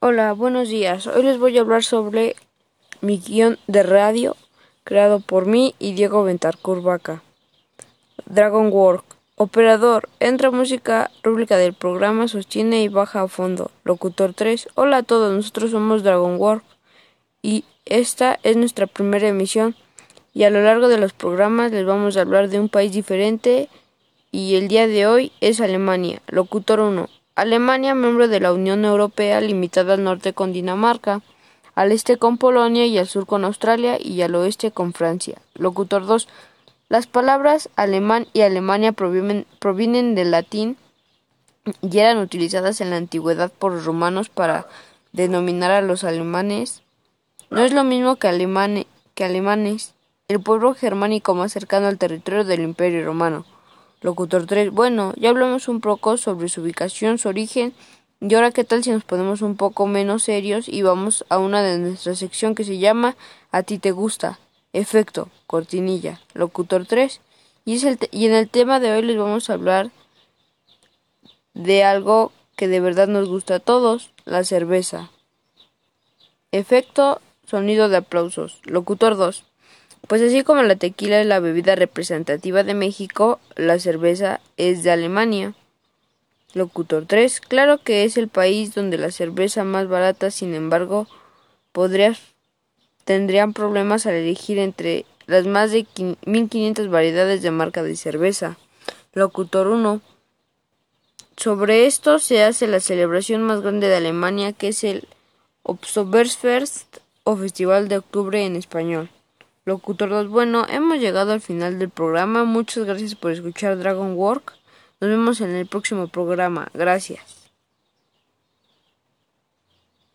Hola, buenos días. Hoy les voy a hablar sobre mi guion de radio creado por mí y Diego Ventarcur Vaca. Dragon Work. Operador. Entra música rúbrica del programa, sostiene y baja a fondo. Locutor 3. Hola a todos, nosotros somos Dragon Work y esta es nuestra primera emisión y a lo largo de los programas les vamos a hablar de un país diferente y el día de hoy es Alemania. Locutor 1. Alemania, miembro de la Unión Europea, limitada al norte con Dinamarca, al este con Polonia y al sur con Australia y al oeste con Francia. Locutor 2. Las palabras alemán y Alemania provienen, provienen del latín y eran utilizadas en la antigüedad por los romanos para denominar a los alemanes. No es lo mismo que, que alemanes, el pueblo germánico más cercano al territorio del Imperio Romano. Locutor 3. Bueno, ya hablamos un poco sobre su ubicación, su origen. Y ahora, ¿qué tal si nos ponemos un poco menos serios y vamos a una de nuestra sección que se llama A ti te gusta? Efecto, cortinilla. Locutor 3. Y, es el y en el tema de hoy les vamos a hablar de algo que de verdad nos gusta a todos, la cerveza. Efecto, sonido de aplausos. Locutor 2. Pues así como la tequila es la bebida representativa de México, la cerveza es de Alemania. Locutor 3. Claro que es el país donde la cerveza más barata, sin embargo, podrías, tendrían problemas al elegir entre las más de 1500 variedades de marca de cerveza. Locutor 1. Sobre esto se hace la celebración más grande de Alemania, que es el Oktoberfest o Festival de Octubre en español. Locutor 2, bueno, hemos llegado al final del programa. Muchas gracias por escuchar Dragon Work. Nos vemos en el próximo programa. Gracias.